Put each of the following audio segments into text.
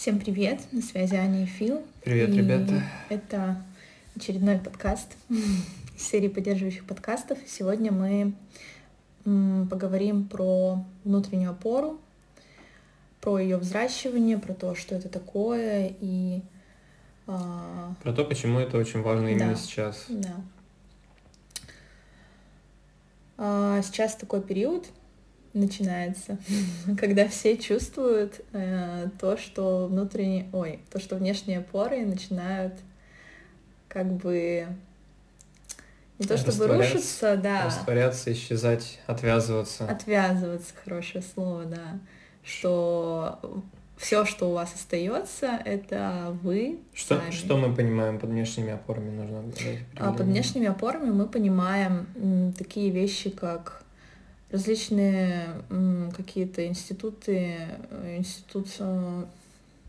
Всем привет, на связи Аня и Фил. Привет, И ребята. Это очередной подкаст из серии поддерживающих подкастов. Сегодня мы поговорим про внутреннюю опору, про ее взращивание, про то, что это такое и а, Про то, почему это очень важно именно Да. сейчас. да. А, Сейчас такой период начинается, когда все чувствуют э, то, что внутренние, ой, то, что внешние опоры начинают как бы не то чтобы рушиться, да, Растворяться, исчезать, отвязываться. отвязываться, хорошее слово, да, что все, что у вас остается, это вы Что, сами. что мы понимаем под внешними опорами? Нужно дать А под внешними опорами мы понимаем м, такие вещи, как различные какие-то институты, э, институт э,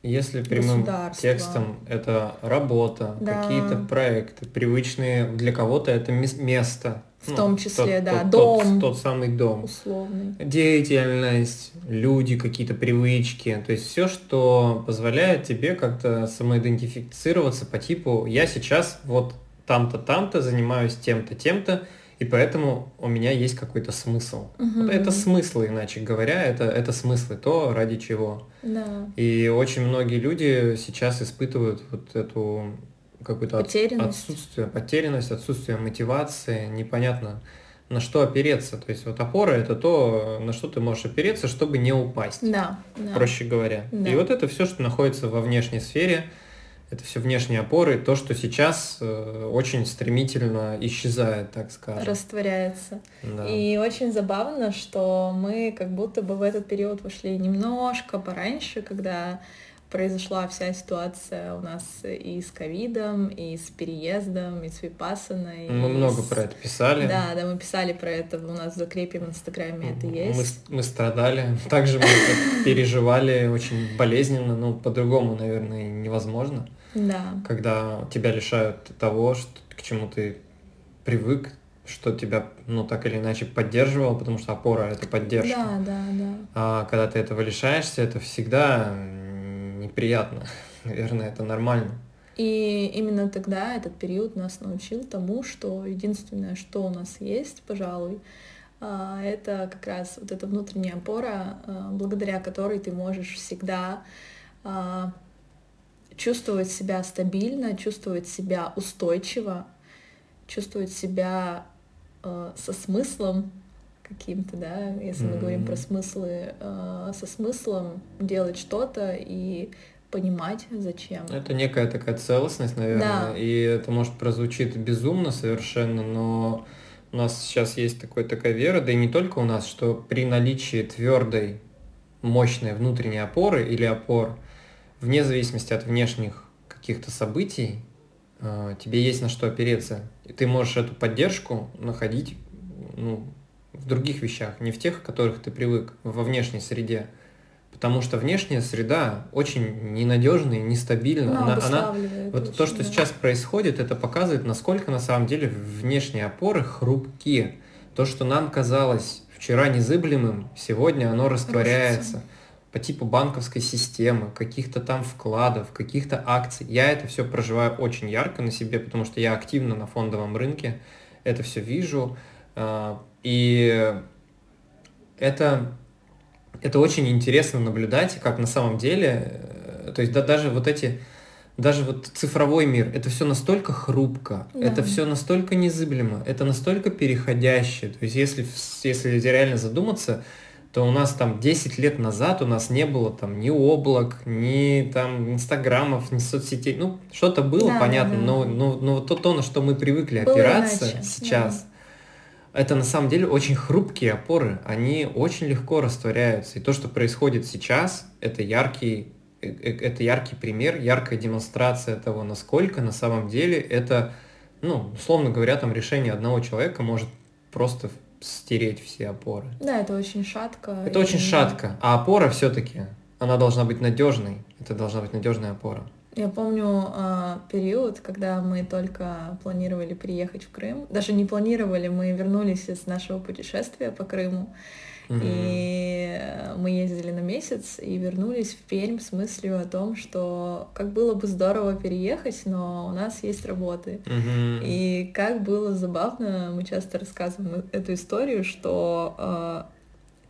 Если прямым текстом это работа, Да. какие-то проекты, привычные для кого-то это мес- место. В том числе, да, тот, дом. Тот, самый дом. условный. Деятельность, люди, какие-то привычки, то есть все, что позволяет тебе как-то самоидентифицироваться по типу «я сейчас вот там-то, там-то занимаюсь тем-то, тем-то, и поэтому у меня есть какой-то смысл». Мгм. Вот это смыслы, иначе говоря, это, это смыслы, то, ради чего. Да. И очень многие люди сейчас испытывают вот эту какую-то от- отсутствие, потерянность, отсутствие мотивации, непонятно на что опереться. То есть вот опора это то, на что ты можешь опереться, чтобы не упасть, Да, да. проще говоря. Да. И вот это все, что находится во внешней сфере, это все внешние опоры, то, что сейчас э, очень стремительно исчезает, так скажем. растворяется. Да. И очень забавно, что мы как будто бы в этот период вошли немножко пораньше, когда произошла вся ситуация у нас и с ковидом, и с переездом, и с Випассаной. Мы и много с- про это писали. Да, да, мы писали про это, у нас в закрепе в Инстаграме это Мы, есть. с- мы страдали, также мы переживали очень болезненно, ну, по-другому, наверное, невозможно, Да, когда тебя лишают того, что, к чему ты привык, что тебя, ну, так или иначе поддерживало, потому что опора — это поддержка. да, да, да. А когда ты этого лишаешься, это всегда неприятно. Наверное, это нормально. И именно тогда этот период нас научил тому, что единственное, что у нас есть, пожалуй, а, это как раз вот эта внутренняя опора, а, благодаря которой ты можешь всегда а, чувствовать себя стабильно, чувствовать себя устойчиво, чувствовать себя а, со смыслом каким-то, да, если мы говорим про смыслы, а, со смыслом делать что-то и понимать, зачем. Это некая такая целостность, наверное, Да. и это может прозвучит безумно совершенно, но у нас сейчас есть такой, такая вера, да и не только у нас, что при наличии твердой, мощной внутренней опоры или опор, вне зависимости от внешних каких-то событий, э, тебе есть на что опереться. И ты можешь эту поддержку находить ну, в других вещах, не в тех, к которых ты привык, во внешней среде. Потому что внешняя среда очень ненадежная и нестабильна. Она Она- она, обуславливает вот то, очень, что да. сейчас происходит, это показывает, насколько на самом деле внешние опоры хрупкие. То, что нам казалось вчера незыблемым, сегодня оно растворяется. Рушится. По типу банковской системы, каких-то там вкладов, каких-то акций. Я это все проживаю очень ярко на себе, потому что я активно на фондовом рынке это все вижу. А, И это, это очень интересно наблюдать, как на самом деле, э, то есть да, даже вот эти, даже вот цифровой мир, это все настолько хрупко, Да. это все настолько незыблемо, это настолько переходящее. То есть если, если реально задуматься, то у нас там 10 лет назад у нас не было там ни облак, ни там инстаграмов, ни соцсетей. Ну, что-то было, Да, понятно, да, но, да. но, но вот то, то, на что мы привыкли Было опираться иначе, сейчас, это на самом деле очень хрупкие опоры, они очень легко растворяются. И то, что происходит сейчас, это яркий, э, э, это яркий пример, яркая демонстрация того, насколько на самом деле это, ну, условно говоря, там решение одного человека может просто стереть все опоры. Да, это очень шатко. Это и- очень шатко, а опора все-таки, она должна быть надежной. Это должна быть надежная опора. Я помню а, период, когда мы только планировали приехать в Крым. Даже не планировали, мы вернулись из нашего путешествия по Крыму. Угу. И мы ездили на месяц и вернулись в Пермь с мыслью о том, что как было бы здорово переехать, но у нас есть работы. Угу. И как было забавно, мы часто рассказываем эту историю, что э,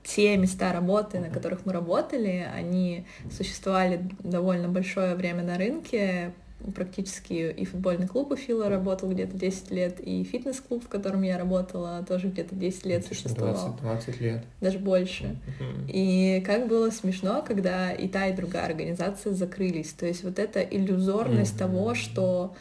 те места работы, на которых мы работали, они существовали довольно большое время на рынке, практически и футбольный клуб у Фила работал где-то 10 лет, и фитнес-клуб, в котором я работала, тоже где-то 10 лет существовал. 20, 20 лет. Даже больше. Мгм. И как было смешно, когда и та, и другая организация закрылись. То есть вот эта иллюзорность Мгм. того, что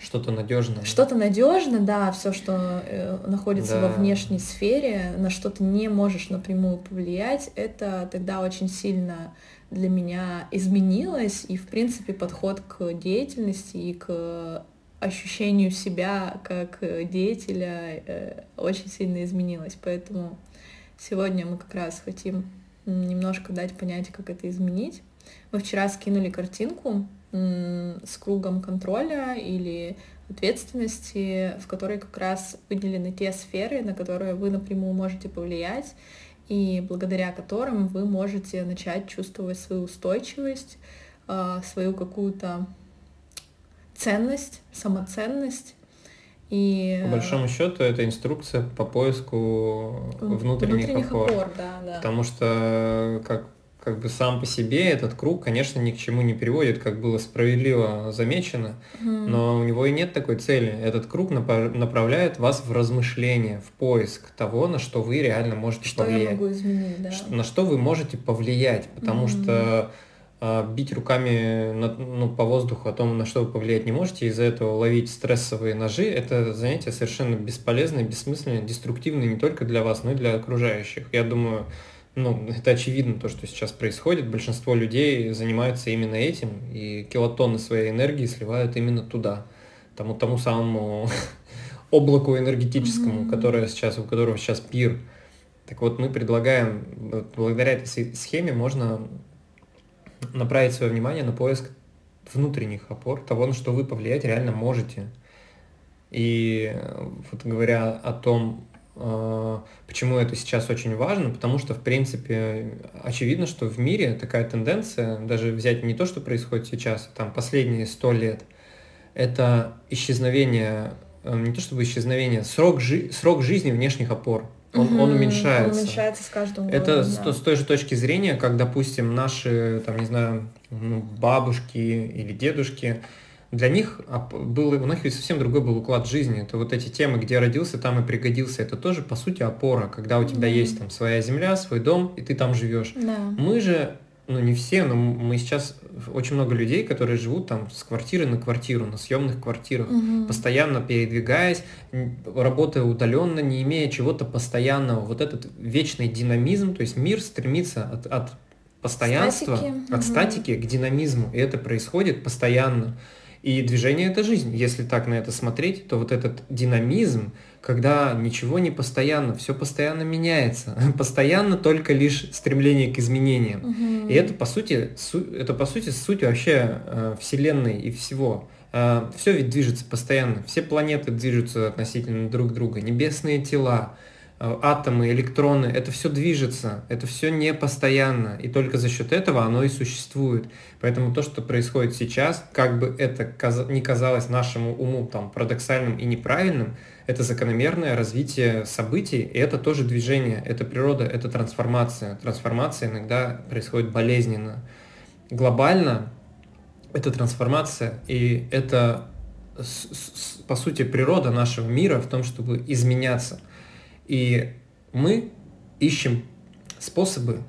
Что-то надежное. что-то надежно, да, все, что э, находится во Да. внешней сфере, на что ты не можешь напрямую повлиять, это тогда очень сильно для меня изменилось, и, в принципе, подход к деятельности и к ощущению себя как э, деятеля э, очень сильно изменилось. Поэтому сегодня мы как раз хотим немножко дать понять, как это изменить. Мы вчера скинули картинку с кругом контроля или ответственности, в которой как раз выделены те сферы, на которые вы напрямую можете повлиять, и благодаря которым вы можете начать чувствовать свою устойчивость, а, свою какую-то ценность, самоценность. И По большому счету, это инструкция по поиску м, внутренних, опор. да, да. Потому что как, как бы сам по себе этот круг, конечно, ни к чему не приводит, как было справедливо замечено, Мгм. но у него и нет такой цели. Этот круг напа- направляет вас в размышление, в поиск того, на что вы реально можете Что я повлиять. могу изменить, да. На что вы можете повлиять, потому Мгм. что а, бить руками на- ну, по воздуху о том, на что вы повлиять не можете, из-за этого ловить стрессовые ножи, это занятие совершенно бесполезное, бессмысленное, деструктивное не только для вас, но и для окружающих. Я думаю, ну, это очевидно, то, что сейчас происходит. Большинство людей занимаются именно этим, и килотонны своей энергии сливают именно туда, тому, тому самому облаку энергетическому, Мгм. которое сейчас, у которого сейчас пир. Так вот, мы предлагаем, вот благодаря этой схе- схеме можно направить свое внимание на поиск внутренних опор, того, на что вы повлиять реально можете. И вот говоря о том, почему это сейчас очень важно, потому что, в принципе, очевидно, что в мире такая тенденция, даже взять не то, что происходит сейчас, а там последние сто лет, это исчезновение, э, не то чтобы исчезновение, срок, жи- срок жизни внешних опор. Он, он Мгм. уменьшается. Он уменьшается с каждым Это годом, с, да. то- с той же точки зрения, как, допустим, наши, там, не знаю, ну, бабушки или дедушки, для них оп- был, у них ведь совсем другой был уклад жизни. Это вот эти темы, где родился, там и пригодился. Это тоже, по сути, опора, когда у тебя Мгм. есть там своя земля, свой дом, и ты там живешь. Да. Мы же, ну не все, но мы сейчас очень много людей, которые живут там с квартиры на квартиру, на съемных квартирах Мгм. постоянно передвигаясь, работая удаленно, не имея чего-то постоянного. Вот этот вечный динамизм, то есть мир стремится от, от постоянства, Статики, от мгм. статики к динамизму, и это происходит постоянно. И движение это жизнь. Если так на это смотреть, то вот этот динамизм, когда ничего не постоянно, все постоянно меняется, постоянно только лишь стремление к изменениям. Мгм. И это по сути, су- это по сути суть вообще э, Вселенной и всего. все ведь движется постоянно, все планеты движутся относительно друг друга, небесные тела, э, атомы, электроны, это все движется, это все не постоянно, и только за счет этого оно и существует. Поэтому то, что происходит сейчас, как бы это не казалось нашему уму там парадоксальным и неправильным, это закономерное развитие событий, и это тоже движение, это природа, это трансформация. Трансформация иногда происходит болезненно. Глобально это трансформация, и это, по сути, природа нашего мира в том, чтобы изменяться. И мы ищем способы,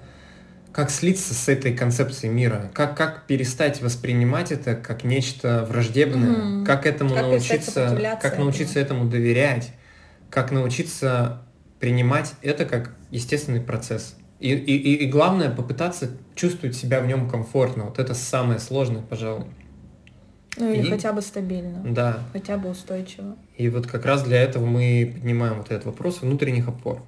как слиться с этой концепцией мира, как, как перестать воспринимать это как нечто враждебное, Мгм. как этому Как научиться, как научиться этому доверять, как научиться принимать это как естественный процесс. И, и, и главное, попытаться чувствовать себя в нем комфортно. Вот это самое сложное, пожалуй. Ну или И- хотя бы стабильно, Да. хотя бы устойчиво. И вот как раз для этого мы поднимаем вот этот вопрос внутренних опор.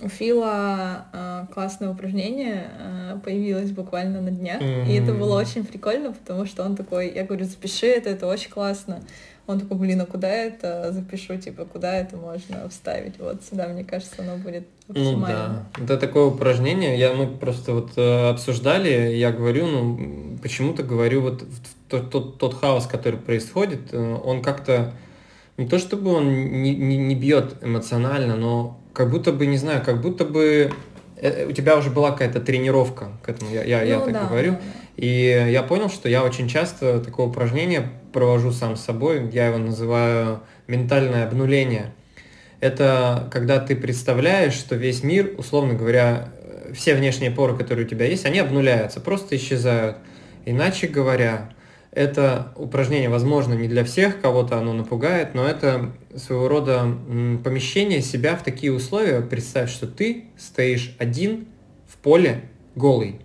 У Фила э, классное упражнение э, появилось буквально на днях, mm-hmm. и это было очень прикольно, потому что он такой, я говорю, запиши это, это очень классно. Он такой, блин, а куда это запишу, типа, куда это можно вставить? Вот сюда, мне кажется, оно будет максимально. Ну да, это такое упражнение, я, мы просто вот э, обсуждали, я говорю, ну, почему-то говорю, вот тот, тот, тот хаос, который происходит, э, он как-то, не то чтобы он не, не, не бьет эмоционально, но как будто бы, не знаю, как будто бы э, у тебя уже была какая-то тренировка к этому, я, я, ну, я так да, говорю. Да, да. И я понял, что я очень часто такое упражнение провожу сам с собой, я его называю ментальное обнуление. Это когда ты представляешь, что весь мир, условно говоря, все внешние поры, которые у тебя есть, они обнуляются, просто исчезают. Иначе говоря, это упражнение, возможно, не для всех, кого-то оно напугает, но это своего рода помещение себя в такие условия. Представь, что ты стоишь один в поле голый.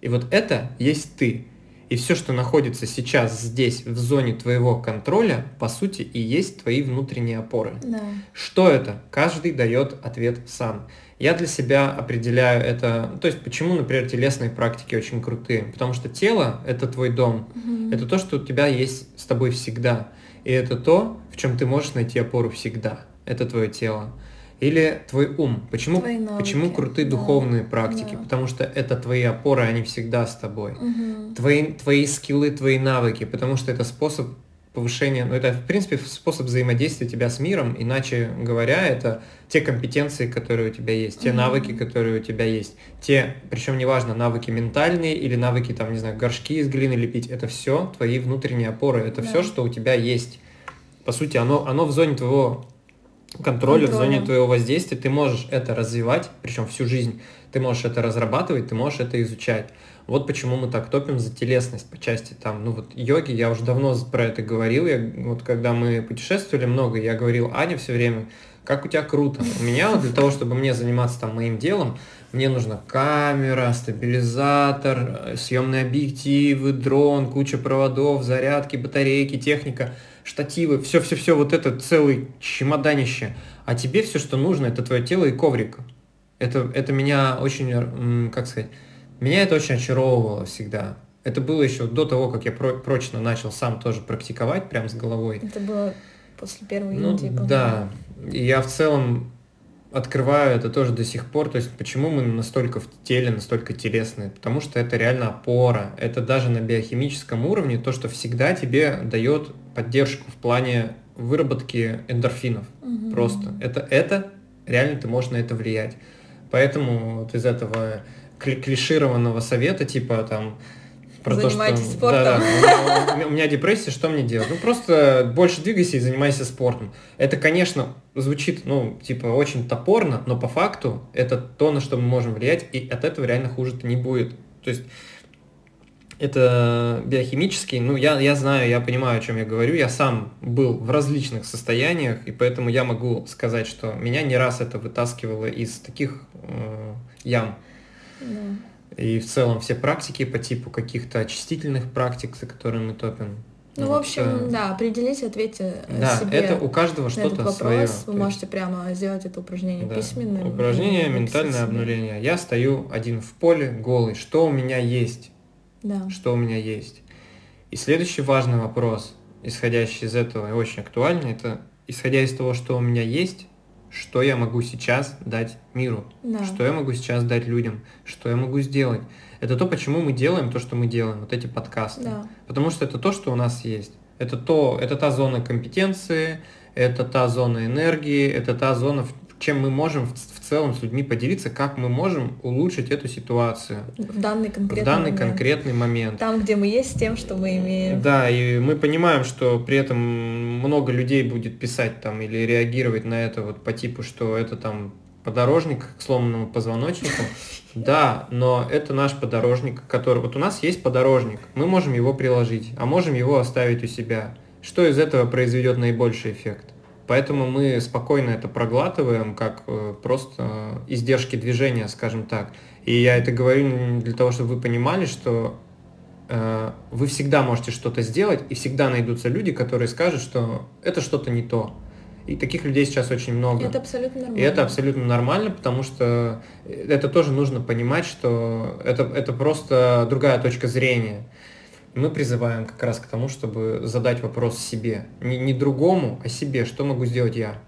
И вот это есть ты. И все, что находится сейчас здесь, в зоне твоего контроля, по сути, и есть твои внутренние опоры. Да. Что это? Каждый дает ответ сам. Я для себя определяю это, ну, то есть почему, например, телесные практики очень крутые, потому что тело – это твой дом, угу. это то, что у тебя есть с тобой всегда, и это то, в чем ты можешь найти опору всегда, это твое тело или твой ум. Почему, почему крутые да. духовные практики? Да. Потому что это твои опоры, они всегда с тобой. Угу. Твои, твои скиллы, твои навыки, потому что это способ повышения, ну это в принципе способ взаимодействия тебя с миром, иначе говоря, это те компетенции, которые у тебя есть, те mm навыки, которые у тебя есть, те, причем неважно, навыки ментальные или навыки, там, не знаю, горшки из глины лепить, это все твои внутренние опоры, это да. все, что у тебя есть. По сути, оно, оно в зоне твоего контроля, в зоне твоего воздействия, ты можешь это развивать, причем всю жизнь, ты можешь это разрабатывать, ты можешь это изучать. Вот почему мы так топим за телесность по части там, ну вот йоги, я уже давно про это говорил, я, вот когда мы путешествовали много, я говорил Аня все время, как у тебя круто. У меня вот для того, чтобы мне заниматься там моим делом, мне нужна камера, стабилизатор, съемные объективы, дрон, куча проводов, зарядки, батарейки, техника – штативы, все-все-все, вот это целый чемоданище. А тебе все, что нужно, это твое тело и коврик. Это, это меня очень, как сказать, меня это очень очаровывало всегда. Это было еще до того, как я про прочно начал сам тоже практиковать, прям с головой. Это было после первой ну, Индии, Да. И я в целом открываю это тоже до сих пор. То есть почему мы настолько в теле, настолько телесные? Потому что это реально опора. Это даже на биохимическом уровне то, что всегда тебе дает поддержку в плане выработки эндорфинов. Угу. Просто. Это, это реально ты можешь на это влиять. Поэтому вот из этого клишированного совета, типа там, про Занимайтесь то, что... спортом. Да, да, у меня депрессия, что мне делать? Ну, просто больше двигайся и занимайся спортом. Это, конечно, звучит, ну, типа, очень топорно, но по факту это то, на что мы можем влиять, и от этого реально хуже-то не будет. То есть это биохимический, ну, я, я знаю, я понимаю, о чем я говорю, я сам был в различных состояниях, и поэтому я могу сказать, что меня не раз это вытаскивало из таких э, ям. Да. И в целом все практики по типу каких-то очистительных практик, за которые мы топим. Ну, вот, в общем, э, да, определите, ответьте да, себе это у каждого что-то свое. Вы можете прямо сделать это упражнение да. письменно. Упражнение ментальное обнуление. Я стою один в поле, голый. Что у меня есть? Да. Что у меня есть? И следующий важный вопрос, исходящий из этого и очень актуальный, это исходя из того, что у меня есть, что я могу сейчас дать миру, да. что я могу сейчас дать людям, что я могу сделать. Это то, почему мы делаем то, что мы делаем, вот эти подкасты. Да. Потому что это то, что у нас есть. Это, то, это та зона компетенции, это та зона энергии, это та зона, чем мы можем в, в целом с людьми поделиться, как мы можем улучшить эту ситуацию. В данный конкретный, в данный момент. конкретный момент. Там, где мы есть, с тем, что мы имеем. Да, и мы понимаем, что при этом много людей будет писать там или реагировать на это вот по типу, что это там подорожник к сломанному позвоночнику. Да, но это наш подорожник, который... Вот у нас есть подорожник, мы можем его приложить, а можем его оставить у себя. Что из этого произведет наибольший эффект? Поэтому мы спокойно это проглатываем, как э, просто издержки движения, скажем так. И я это говорю для того, чтобы вы понимали, что э, вы всегда можете что-то сделать, и всегда найдутся люди, которые скажут, что это что-то не то. И таких людей сейчас очень много. Это абсолютно нормально. И это абсолютно нормально, потому что это тоже нужно понимать, что это, это просто другая точка зрения. Мы призываем как раз к тому, чтобы задать вопрос себе. Не, не другому, а себе. Что могу сделать я?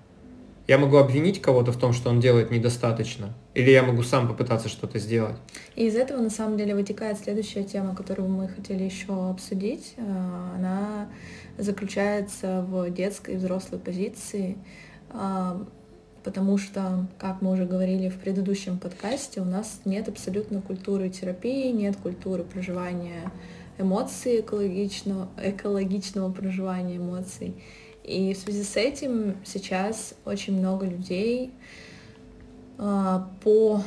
Я могу обвинить кого-то в том, что он делает недостаточно, или я могу сам попытаться что-то сделать. И из этого на самом деле вытекает следующая тема, которую мы хотели еще обсудить. Э, она заключается в детской и взрослой позиции, э, потому что, как мы уже говорили в предыдущем подкасте, у нас нет абсолютно культуры терапии, нет культуры проживания эмоций, экологичного, экологичного проживания эмоций. И в связи с этим сейчас очень много людей а, по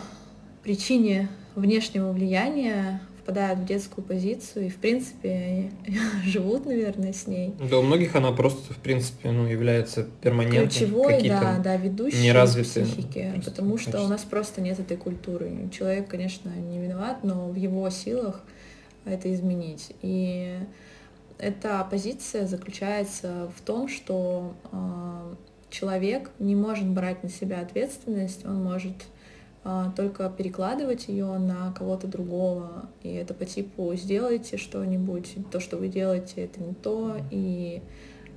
причине внешнего влияния впадают в детскую позицию и, в принципе, живут, наверное, с ней. Да, у многих она просто, в принципе, ну, является перманентной. Ключевой, да, да, ведущей неразвитые, психики, потому что у нас просто нет этой культуры. Человек, конечно, не виноват, но в его силах это изменить. И эта позиция заключается в том, что э, человек не может брать на себя ответственность, он может э, только перекладывать ее на кого-то другого. И это по типу сделайте что-нибудь, то, что вы делаете, это не то. И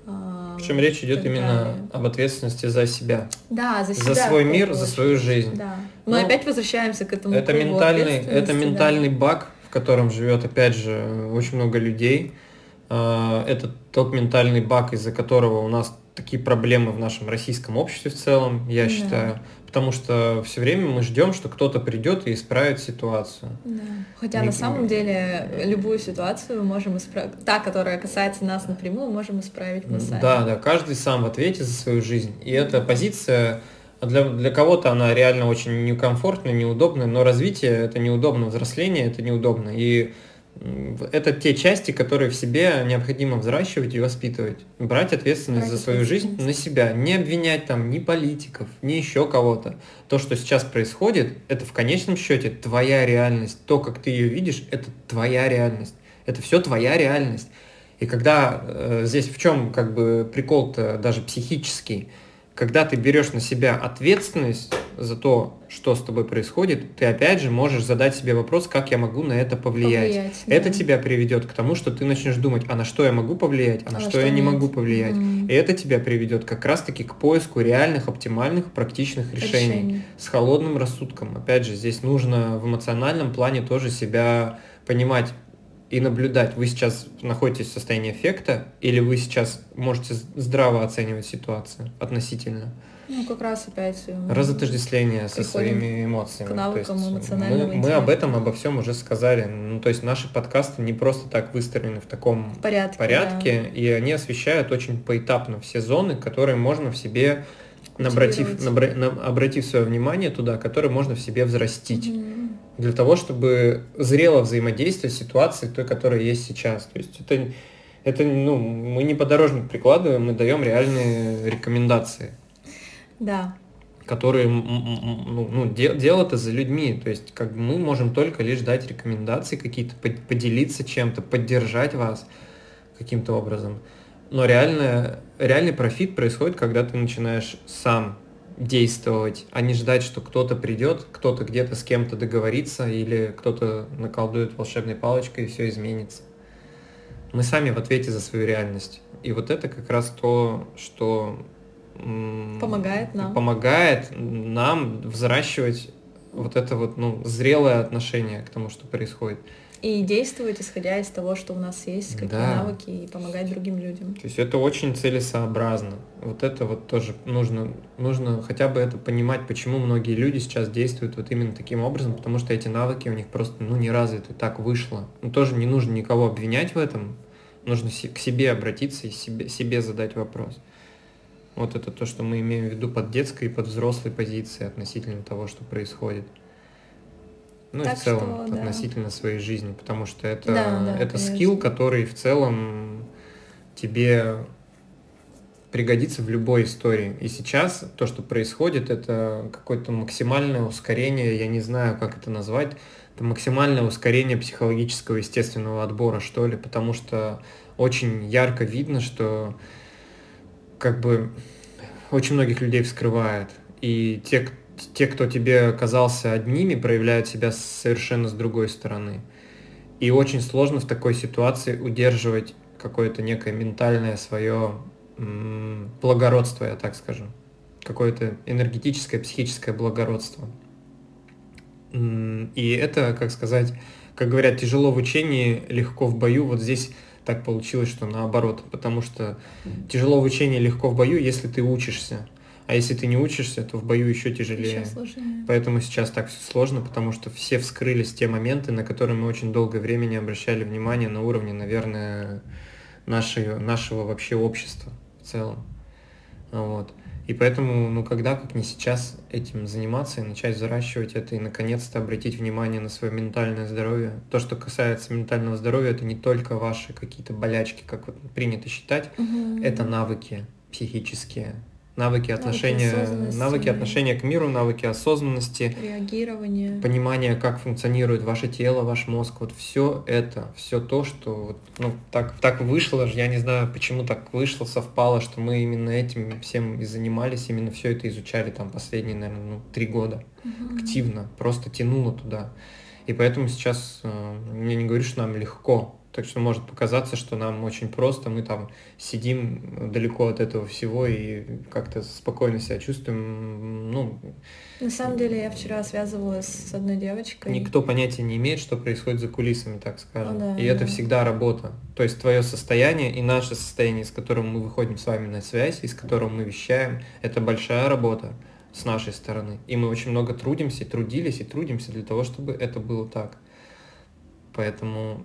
а, причем речь идет именно об ответственности за себя. Да, за себя. За свой мир, за свою жизнь. Да. Мы ну, опять возвращаемся к этому. Это ментальный, это ментальный да. баг, в котором живет опять же очень много людей а, это тот ментальный баг, из-за которого у нас такие проблемы в нашем российском обществе в целом, я да. считаю. Потому что все время мы ждем, что кто-то придет и исправит ситуацию. Да. Хотя Не... на самом деле любую ситуацию мы можем исправить. Та, которая касается нас напрямую, можем исправить мы сами. Да, да, каждый сам в ответе за свою жизнь. И эта позиция для, для кого-то она реально очень некомфортная, неудобная, но развитие это неудобно, взросление это неудобно. И это те части, которые в себе необходимо взращивать и воспитывать. Брать ответственность Брать за свою жизнь на себя. Не обвинять там ни политиков, ни еще кого-то. То, что сейчас происходит, это в конечном счете твоя реальность. То, как ты ее видишь, это твоя реальность. Это все твоя реальность. И когда э, здесь в чем как бы прикол-то даже психический, когда ты берешь на себя ответственность за то, что с тобой происходит, ты опять же можешь задать себе вопрос, как я могу на это повлиять. повлиять да. Это тебя приведет к тому, что ты начнешь думать, а на что я могу повлиять, а на а что, что я нет. не могу повлиять. Mm. И это тебя приведет как раз-таки к поиску реальных, оптимальных, практичных решений, решений с холодным рассудком. Опять же, здесь нужно в эмоциональном плане тоже себя понимать, и наблюдать, вы сейчас находитесь в состоянии эффекта или вы сейчас можете здраво оценивать ситуацию относительно. Ну, как раз опять... Разотождествление со своими эмоциями. К навыкам то есть мы, мы об этом, обо всем уже сказали. Ну, то есть наши подкасты не просто так выстроены в таком порядке, порядке да. и они освещают очень поэтапно все зоны, которые можно в себе, набратив, набра, на, обратив свое внимание туда, которые можно в себе взрастить. Mm-hmm для того, чтобы зрело взаимодействовать с ситуацией той, которая есть сейчас. То есть это, это ну, мы не подорожник прикладываем, мы даем реальные рекомендации. Да. Которые, ну, ну дело-то за людьми. То есть как мы можем только лишь дать рекомендации какие-то, поделиться чем-то, поддержать вас каким-то образом. Но реально, реальный профит происходит, когда ты начинаешь сам действовать, а не ждать, что кто-то придет, кто-то где-то с кем-то договорится или кто-то наколдует волшебной палочкой и все изменится. Мы сами в ответе за свою реальность. И вот это как раз то, что помогает нам. Помогает нам взращивать вот это вот, ну, зрелое отношение к тому, что происходит. И действовать, исходя из того, что у нас есть, какие да. навыки, и помогать другим людям. То есть это очень целесообразно. Вот это вот тоже нужно, нужно хотя бы это понимать, почему многие люди сейчас действуют вот именно таким образом, потому что эти навыки у них просто ну, не развиты, так вышло. Ну тоже не нужно никого обвинять в этом, нужно к себе обратиться и себе, себе задать вопрос. Вот это то, что мы имеем в виду под детской и под взрослой позицией относительно того, что происходит. Ну так и в целом что, относительно да. своей жизни, потому что это, да, да, это скилл, который в целом тебе пригодится в любой истории. И сейчас то, что происходит, это какое-то максимальное ускорение, я не знаю, как это назвать, это максимальное ускорение психологического естественного отбора, что ли, потому что очень ярко видно, что как бы очень многих людей вскрывает. И те, те, кто тебе казался одними, проявляют себя совершенно с другой стороны. И очень сложно в такой ситуации удерживать какое-то некое ментальное свое благородство, я так скажу. Какое-то энергетическое, психическое благородство. И это, как сказать, как говорят, тяжело в учении, легко в бою. Вот здесь так получилось, что наоборот. Потому что тяжело в учении, легко в бою, если ты учишься. А если ты не учишься, то в бою еще тяжелее. Еще Поэтому сейчас так все сложно, потому что все вскрылись те моменты, на которые мы очень долгое время не обращали внимания на уровне, наверное, нашего, нашего вообще общества в целом. Вот. И поэтому, ну, когда, как не сейчас, этим заниматься и начать взращивать это, и наконец-то обратить внимание на свое ментальное здоровье. То, что касается ментального здоровья, это не только ваши какие-то болячки, как вот принято считать, угу. это навыки психические, навыки отношения, навыки, навыки отношения к миру, навыки осознанности, реагирования, понимание, как функционирует ваше тело, ваш мозг, вот все это, все то, что вот, ну так так вышло, я не знаю, почему так вышло, совпало, что мы именно этим всем и занимались, именно все это изучали там последние, наверное, ну, три года. Угу. активно, просто тянуло туда. И поэтому сейчас, э, я не говорю, что нам легко, так что может показаться, что нам очень просто, мы там сидим далеко от этого всего и как-то спокойно себя чувствуем. Ну, На самом деле я вчера связывалась с одной девочкой. Никто понятия не имеет, что происходит за кулисами, так скажем. О, да, и да. это всегда работа. То есть твое состояние и наше состояние, с которым мы выходим с вами на связь, и с которым мы вещаем, это большая работа с нашей стороны. И мы очень много трудимся, трудились и трудимся для того, чтобы это было так. Поэтому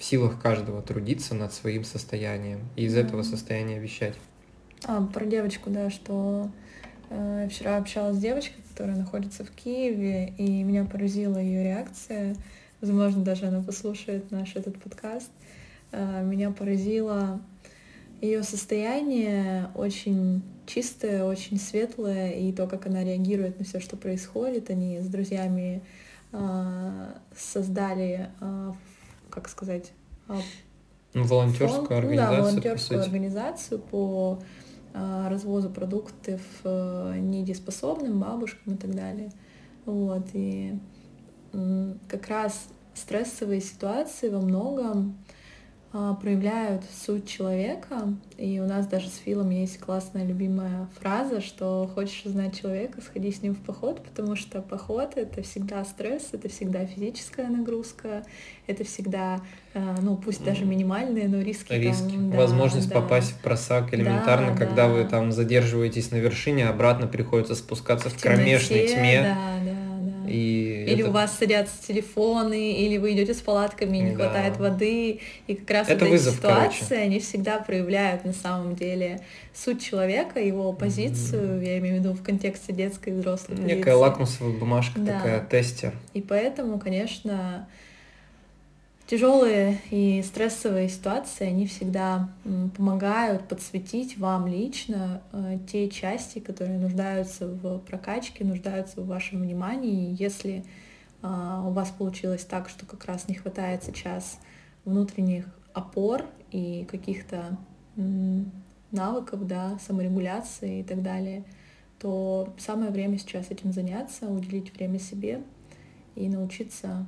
в силах каждого трудиться над своим состоянием и из mm-hmm. этого состояния вещать. А, про девочку, да, что э, вчера общалась с девочкой, которая находится в Киеве, и меня поразила ее реакция. Возможно, даже она послушает наш этот подкаст. Э, меня поразило ее состояние очень чистое, очень светлое, и то, как она реагирует на все, что происходит. Они с друзьями э, создали э, как сказать, а, ну, волонтерскую фонд, организацию. Ну, да, волонтерскую по организацию по а, развозу продуктов а, недееспособным бабушкам и так далее. Вот, и как раз стрессовые ситуации во многом проявляют суть человека. И у нас даже с Филом есть классная любимая фраза, что хочешь узнать человека, сходи с ним в поход, потому что поход — это всегда стресс, это всегда физическая нагрузка, это всегда, а, ну пусть даже минимальные, но риски. Риски. Там, да, Возможность да. попасть в просак элементарно, да, когда да. вы там задерживаетесь на вершине, обратно приходится спускаться в, в кромешной тьме. Да, да и или это... у вас садятся телефоны, или вы идете с палатками, и не да. хватает воды. И как раз это вот вызов, эти ситуации, короче. они всегда проявляют на самом деле суть человека, его позицию, mm-hmm. я имею в виду в контексте детской и взрослой Некая позиции. лакмусовая бумажка да. такая, тестер. И поэтому, конечно, тяжелые и стрессовые ситуации, они всегда помогают подсветить вам лично э, те части, которые нуждаются в прокачке, нуждаются в вашем внимании. Если а, у вас получилось так, что как раз не хватает сейчас внутренних опор и каких-то навыков, да, саморегуляции и так далее, то самое время сейчас этим заняться, уделить время себе и научиться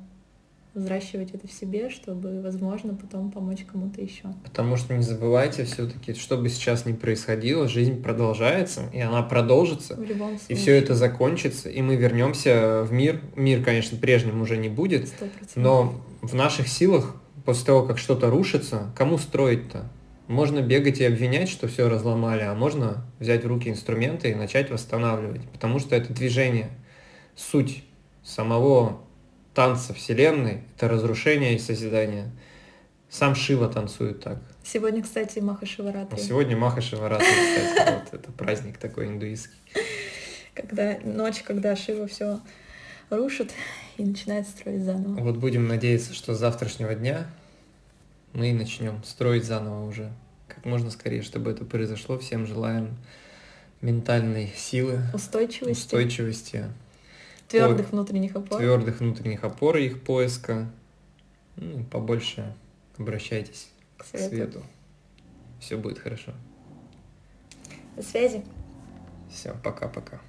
взращивать это в себе, чтобы, возможно, потом помочь кому-то еще. Потому что не забывайте все-таки, что бы сейчас ни происходило, жизнь продолжается, и она продолжится. В любом случае. И все это закончится, и мы вернемся в мир. Мир, конечно, прежним уже не будет, 100%. но в наших силах, после того, как что-то рушится, кому строить-то? Можно бегать и обвинять, что все разломали, а можно взять в руки инструменты и начать восстанавливать, потому что это движение, суть самого танца Вселенной — это разрушение и созидание. Сам Шива танцует так. Сегодня, кстати, Маха Шиваратри. Сегодня Маха Шиваратри, кстати, вот это праздник такой индуистский. Когда ночь, когда Шива все рушит и начинает строить заново. Вот будем надеяться, что с завтрашнего дня мы начнем строить заново уже. Как можно скорее, чтобы это произошло. Всем желаем ментальной силы, устойчивости, устойчивости Твердых внутренних опор. Твердых внутренних опор и их поиска. Ну, побольше обращайтесь к свету. к свету. Все будет хорошо. До связи. Все, пока-пока.